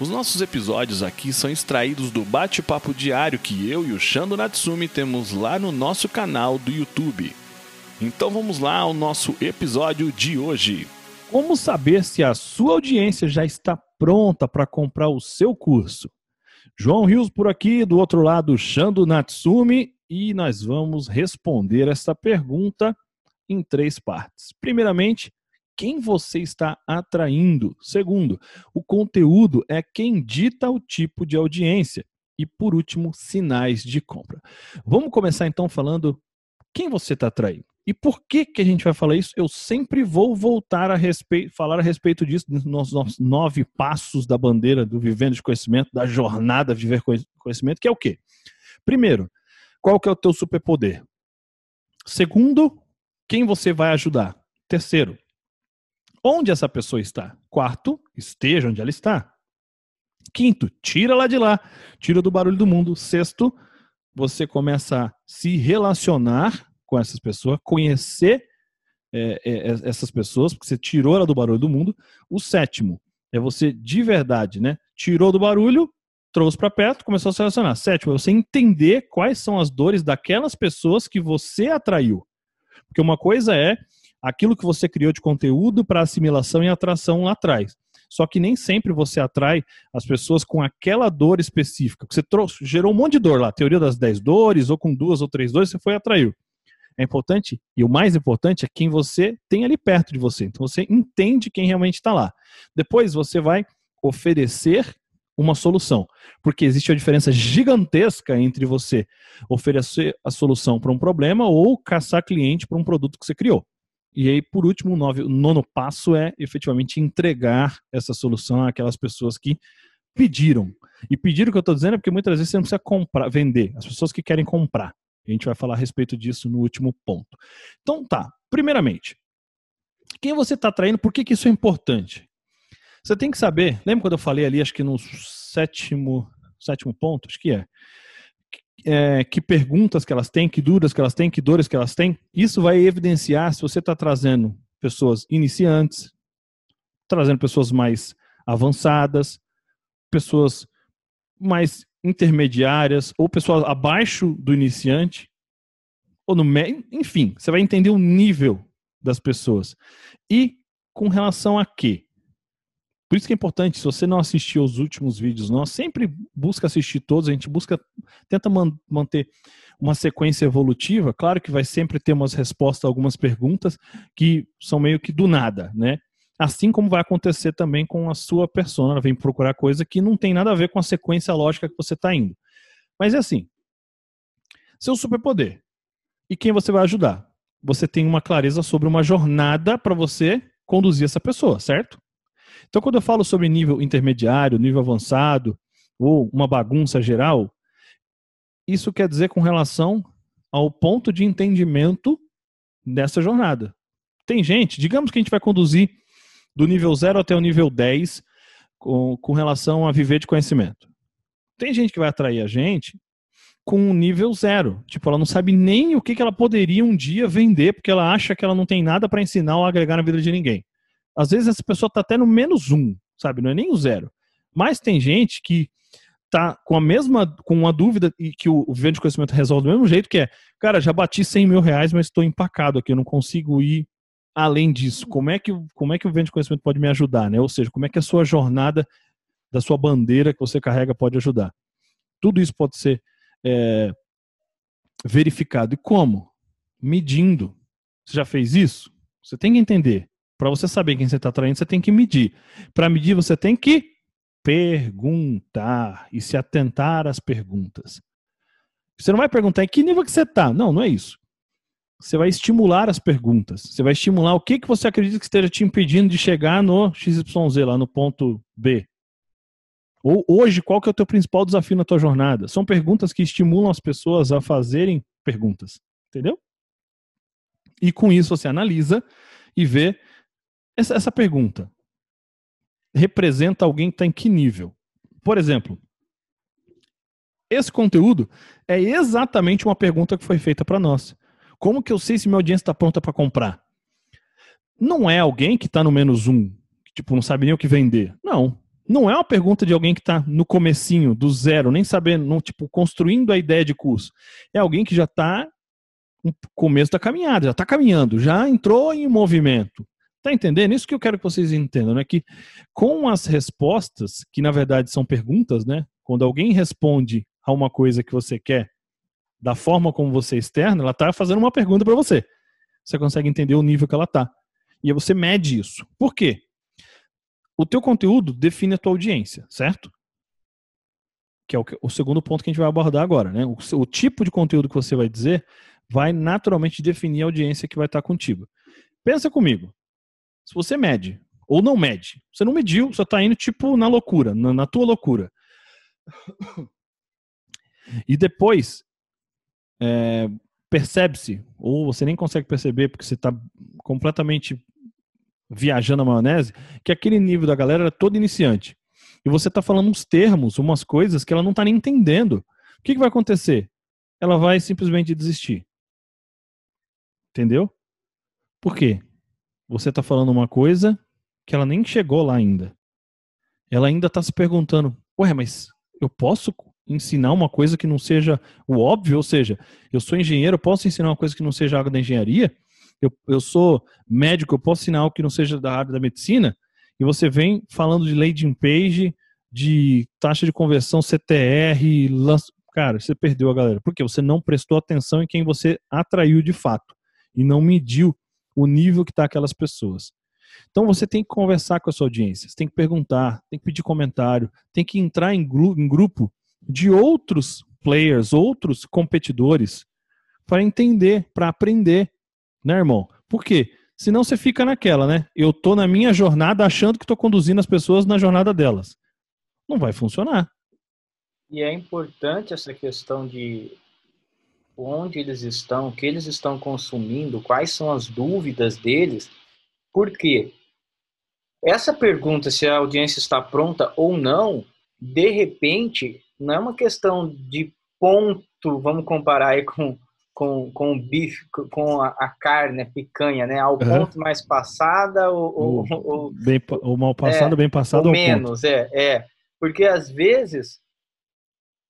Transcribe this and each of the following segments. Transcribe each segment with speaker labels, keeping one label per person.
Speaker 1: Os nossos episódios aqui são extraídos do bate-papo diário que eu e o Shando Natsumi temos lá no nosso canal do YouTube. Então vamos lá ao nosso episódio de hoje.
Speaker 2: Como saber se a sua audiência já está pronta para comprar o seu curso? João Rios por aqui, do outro lado, Shando Natsumi, e nós vamos responder essa pergunta em três partes. Primeiramente, quem você está atraindo. Segundo, o conteúdo é quem dita o tipo de audiência. E por último, sinais de compra. Vamos começar então falando quem você está atraindo. E por que, que a gente vai falar isso? Eu sempre vou voltar a respeito, falar a respeito disso nos nossos nove passos da bandeira do Vivendo de Conhecimento, da jornada Viver Conhecimento, que é o quê? Primeiro, qual que é o teu superpoder? Segundo, quem você vai ajudar? Terceiro, onde essa pessoa está. Quarto, esteja onde ela está. Quinto, tira lá de lá, tira do barulho do mundo. Sexto, você começa a se relacionar com essas pessoas, conhecer é, é, essas pessoas, porque você tirou ela do barulho do mundo. O sétimo é você de verdade, né? Tirou do barulho, trouxe para perto, começou a se relacionar. Sétimo é você entender quais são as dores daquelas pessoas que você atraiu. Porque uma coisa é aquilo que você criou de conteúdo para assimilação e atração lá atrás. Só que nem sempre você atrai as pessoas com aquela dor específica. Você trouxe, gerou um monte de dor lá, teoria das 10 dores, ou com duas ou três dores, você foi e atraiu. É importante, e o mais importante é quem você tem ali perto de você. Então você entende quem realmente está lá. Depois você vai oferecer uma solução. Porque existe uma diferença gigantesca entre você oferecer a solução para um problema ou caçar cliente para um produto que você criou. E aí, por último, o, nono passo é efetivamente entregar essa solução àquelas pessoas que pediram. E pedir o que eu estou dizendo é porque muitas vezes você não precisa comprar, vender, as pessoas que querem comprar. A gente vai falar a respeito disso no último ponto. Então tá, primeiramente, quem você está atraindo, por que, que isso é importante? Você tem que saber, lembra quando eu falei ali, acho que no sétimo, sétimo ponto, acho que é, é, que perguntas que elas têm, que dúvidas que elas têm, que dores que elas têm. Isso vai evidenciar se você está trazendo pessoas iniciantes, trazendo pessoas mais avançadas, pessoas mais intermediárias ou pessoas abaixo do iniciante ou no meio, enfim, você vai entender o nível das pessoas. E com relação a quê? Por isso que é importante, se você não assistiu os últimos vídeos, nós sempre busca assistir todos, a gente busca, tenta man manter uma sequência evolutiva. Claro que vai sempre ter umas respostas a algumas perguntas que são meio que do nada, né? Assim como vai acontecer também com a sua persona, ela vem procurar coisa que não tem nada a ver com a sequência lógica que você está indo. Mas é assim, seu superpoder e quem você vai ajudar. Você tem uma clareza sobre uma jornada para você conduzir essa pessoa, certo? Então, quando eu falo sobre nível intermediário, nível avançado, ou uma bagunça geral, isso quer dizer com relação ao ponto de entendimento dessa jornada. Tem gente, digamos que a gente vai conduzir do nível 0 até o nível 10 com, com relação a viver de conhecimento. Tem gente que vai atrair a gente com um nível zero. Tipo, ela não sabe nem o que, que ela poderia um dia vender, porque ela acha que ela não tem nada para ensinar ou agregar na vida de ninguém. Às vezes essa pessoa está até no menos um, sabe? Não é nem o zero. Mas tem gente que tá com a mesma, com uma dúvida e que o, o de conhecimento resolve do mesmo jeito, que é, cara, já bati 100 mil reais, mas estou empacado aqui, eu não consigo ir além disso. Como é que, como é que o vivendo de conhecimento pode me ajudar, né? Ou seja, como é que a sua jornada da sua bandeira que você carrega pode ajudar? Tudo isso pode ser é, verificado. E como? Medindo. Você já fez isso? Você tem que entender. Para você saber quem você está atraindo, você tem que medir. Para medir, você tem que perguntar e se atentar às perguntas. Você não vai perguntar em que nível que você está. Não, não é isso. Você vai estimular as perguntas. Você vai estimular o que, que você acredita que esteja te impedindo de chegar no XYZ, lá no ponto B. Ou hoje, qual que é o teu principal desafio na tua jornada? São perguntas que estimulam as pessoas a fazerem perguntas. Entendeu? E com isso você analisa e vê essa, essa pergunta. Representa alguém que está em que nível? Por exemplo, esse conteúdo é exatamente uma pergunta que foi feita para nós. Como que eu sei se minha audiência está pronta para comprar? Não é alguém que está no menos um, que tipo, não sabe nem o que vender. Não. Não é uma pergunta de alguém que está no comecinho, do zero, nem sabendo, não, tipo, construindo a ideia de curso. É alguém que já está no começo da caminhada, já está caminhando, já entrou em movimento. Tá entendendo? Isso que eu quero que vocês entendam, né? Que com as respostas, que na verdade são perguntas, né? Quando alguém responde a uma coisa que você quer da forma como você é externa, ela está fazendo uma pergunta para você. Você consegue entender o nível que ela está. E você mede isso. Por quê? O teu conteúdo define a tua audiência, certo? Que é o, segundo ponto que a gente vai abordar agora, né? O, o, tipo de conteúdo que você vai dizer vai naturalmente definir a audiência que vai estar contigo. Pensa comigo. Se você mede ou não mede, você não mediu, você está indo tipo na loucura, na, na tua loucura. E depois é, percebe-se, ou você nem consegue perceber porque você está completamente viajando a maionese, que aquele nível da galera era todo iniciante. E você está falando uns termos, umas coisas que ela não está nem entendendo. O que, que vai acontecer? Ela vai simplesmente desistir. Entendeu? Por quê? Você está falando uma coisa que ela nem chegou lá ainda. Ela ainda está se perguntando: ué, mas eu posso ensinar uma coisa que não seja o óbvio, ou seja, eu sou engenheiro, eu posso ensinar uma coisa que não seja algo da engenharia? Eu, eu sou médico, eu posso ensinar algo que não seja da área da medicina? E você vem falando de landing page, de taxa de conversão CTR, lança... cara, você perdeu a galera. Por quê? Você não prestou atenção em quem você atraiu de fato e não mediu o nível que está aquelas pessoas. Então você tem que conversar com a sua audiência, tem que perguntar, tem que pedir comentário, tem que entrar em, em grupo de outros players, outros competidores, para entender, para aprender, né, irmão? Por quê? Senão você fica naquela, né? Eu tô na minha jornada achando que estou conduzindo as pessoas na jornada delas. Não vai funcionar.
Speaker 3: E é importante essa questão de onde eles estão, o que eles estão consumindo, quais são as dúvidas deles, porque essa pergunta se a audiência está pronta ou não, de repente, não é uma questão de ponto, vamos comparar aí com, com, com o bife, com a, a carne, a picanha, né? Ao uhum. ponto mais passada ou,
Speaker 2: o, ou, bem, ou mal passado, é, bem passado ou
Speaker 3: menos, ponto. é, é. Porque às vezes,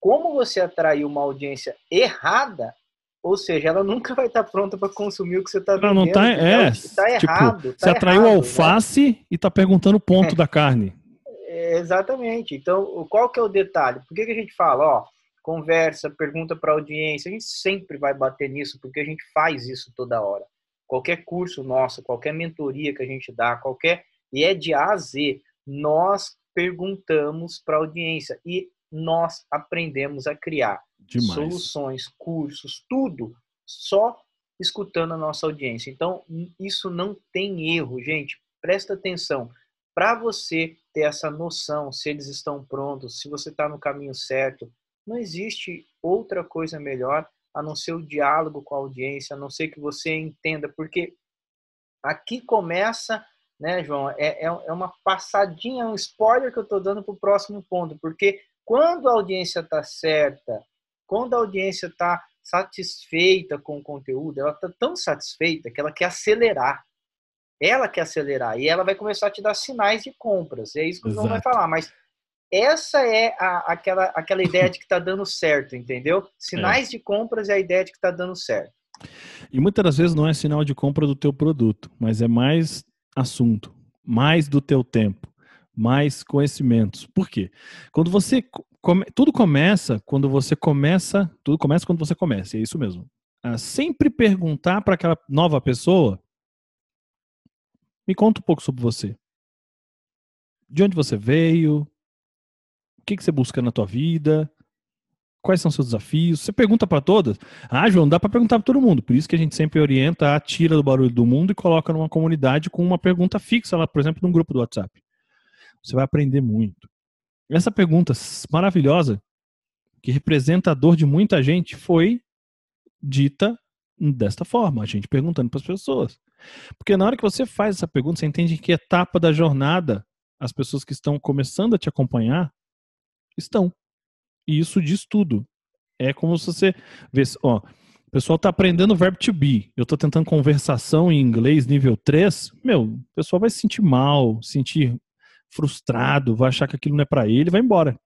Speaker 3: como você atraiu uma audiência errada, ou seja, ela nunca vai estar pronta para consumir o que você está vendendo.
Speaker 2: Não, não tá, é, tá tipo, errado. Tá você atraiu errado, alface né? e está perguntando o ponto é. da carne.
Speaker 3: Exatamente. Então, qual que é o detalhe? Por que, que a gente fala, ó, conversa, pergunta para a audiência? A gente sempre vai bater nisso, porque a gente faz isso toda hora. Qualquer curso nosso, qualquer mentoria que a gente dá, qualquer. E é de A a Z. Nós perguntamos para a audiência e nós aprendemos a criar Demais. soluções, cursos, tudo só escutando a nossa audiência. Então, isso não tem erro, gente. Presta atenção para você ter essa noção se eles estão prontos, se você está no caminho certo. Não existe outra coisa melhor a não ser o diálogo com a audiência, a não ser que você entenda, porque aqui começa, né, João? É, é, é uma passadinha, um spoiler que eu estou dando para o próximo ponto, porque quando a audiência está certa, quando a audiência está satisfeita com o conteúdo, ela está tão satisfeita que ela quer acelerar. Ela quer acelerar e ela vai começar a te dar sinais de compras. É isso que o João vai falar. Mas essa é a, aquela, aquela ideia de que está dando certo, entendeu? Sinais é. de compras é a ideia de que está dando certo.
Speaker 2: E muitas das vezes não é sinal de compra do teu produto, mas é mais assunto, mais do teu tempo, mais conhecimentos. Por quê? Quando você come, tudo começa quando você começa, tudo começa quando você começa, é isso mesmo. Ah, sempre perguntar para aquela nova pessoa me conta um pouco sobre você. De onde você veio? O que, que você busca na tua vida? Quais são seus desafios? Você pergunta para todas? Ah, João, dá para perguntar para todo mundo. Por isso que a gente sempre orienta a tira do barulho do mundo e coloca numa comunidade com uma pergunta fixa lá, por exemplo, num grupo do WhatsApp. Você vai aprender muito. Essa pergunta maravilhosa, que representa a dor de muita gente, foi dita desta forma, a gente perguntando para as pessoas. Porque na hora que você faz essa pergunta, você entende que etapa da jornada as pessoas que estão começando a te acompanhar estão. E isso diz tudo. É como se você vê, ó, o pessoal está aprendendo o verbo to be. Eu estou tentando conversação em inglês nível 3. Meu, o pessoal vai se sentir mal, sentir frustrado, vai achar que aquilo não é para ele, vai embora.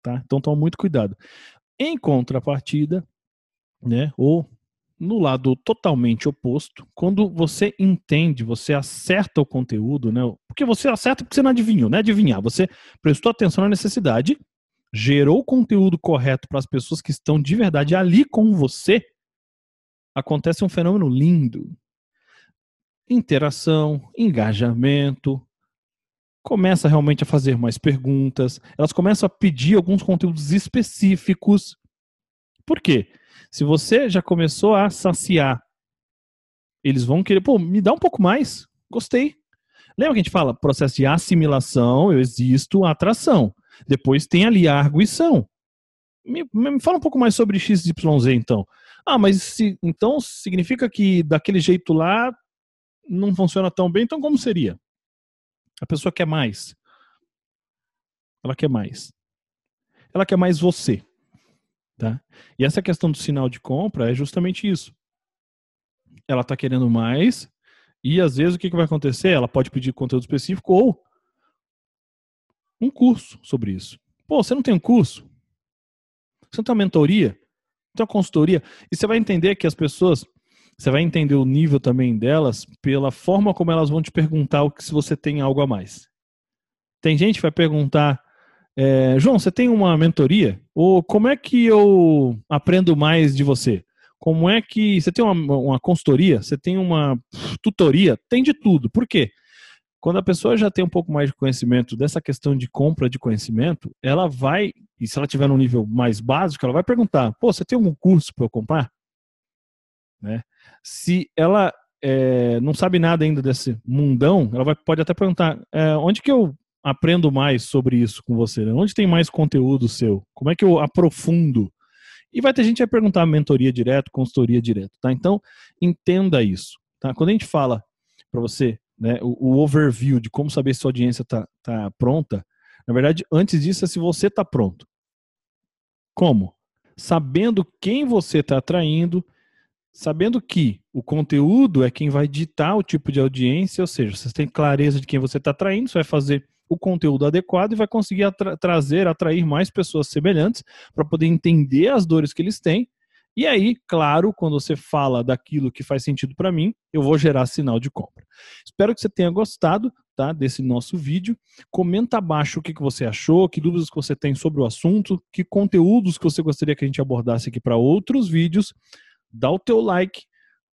Speaker 2: Tá? Então toma muito cuidado. Em contrapartida, né, ou no lado totalmente oposto, quando você entende, você acerta o conteúdo, né? Porque você acerta porque você não adivinhou, né? Adivinhar. Você prestou atenção na necessidade, gerou conteúdo correto para as pessoas que estão de verdade ali com você. Acontece um fenômeno lindo. Interação, engajamento, começa realmente a fazer mais perguntas, elas começam a pedir alguns conteúdos específicos. Por quê? Se você já começou a saciar, eles vão querer, pô, me dá um pouco mais. Gostei. Lembra que a gente fala processo de assimilação, eu existo, atração. Depois tem ali a arguição. Me, me fala um pouco mais sobre XYZ então. Ah, mas se, então significa que daquele jeito lá não funciona tão bem, então como seria? A pessoa quer mais. Ela quer mais. Ela quer mais você. Tá? E essa questão do sinal de compra é justamente isso. Ela está querendo mais, e às vezes o que, que vai acontecer? Ela pode pedir conteúdo específico ou um curso sobre isso. Pô, você não tem um curso? Você não tem uma mentoria? Não tem uma consultoria? E você vai entender que as pessoas, você vai entender o nível também delas pela forma como elas vão te perguntar o que se você tem algo a mais. Tem gente que vai perguntar é, João, você tem uma mentoria? Ou como é que eu aprendo mais de você? Como é que. Você tem uma, uma consultoria? Você tem uma tutoria? Tem de tudo. Por quê? Quando a pessoa já tem um pouco mais de conhecimento dessa questão de compra de conhecimento, ela vai, e se ela tiver num nível mais básico, ela vai perguntar: pô, você tem algum curso para eu comprar? Né? Se ela é, não sabe nada ainda desse mundão, ela vai, pode até perguntar: é, onde que eu aprendo mais sobre isso com você? Né? Onde tem mais conteúdo seu? Como é que eu aprofundo? E vai ter gente que vai perguntar mentoria direto, consultoria direto, tá? Então, entenda isso, tá? Quando a gente fala para você, né, o, o, overview de como saber se sua audiência está tá pronta, na verdade, antes disso é se você está pronto. Como? Sabendo quem você está atraindo, sabendo que o conteúdo é quem vai ditar o tipo de audiência, ou seja, você tem clareza de quem você está atraindo, você vai fazer o conteúdo adequado e vai conseguir atra trazer, atrair mais pessoas semelhantes para poder entender as dores que eles têm. E aí, claro, quando você fala daquilo que faz sentido para mim, eu vou gerar sinal de compra. Espero que você tenha gostado tá, desse nosso vídeo. Comenta abaixo o que, que você achou, que dúvidas que você tem sobre o assunto, que conteúdos que você gostaria que a gente abordasse aqui para outros vídeos. Dá o teu like,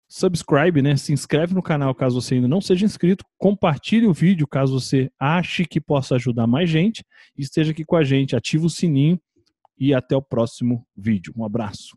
Speaker 2: subscribe, né? Se inscreve no canal caso você ainda não seja inscrito, compartilhe o vídeo caso você ache que possa ajudar mais gente, esteja aqui com a gente, ativa o sininho e até o próximo vídeo. Um abraço.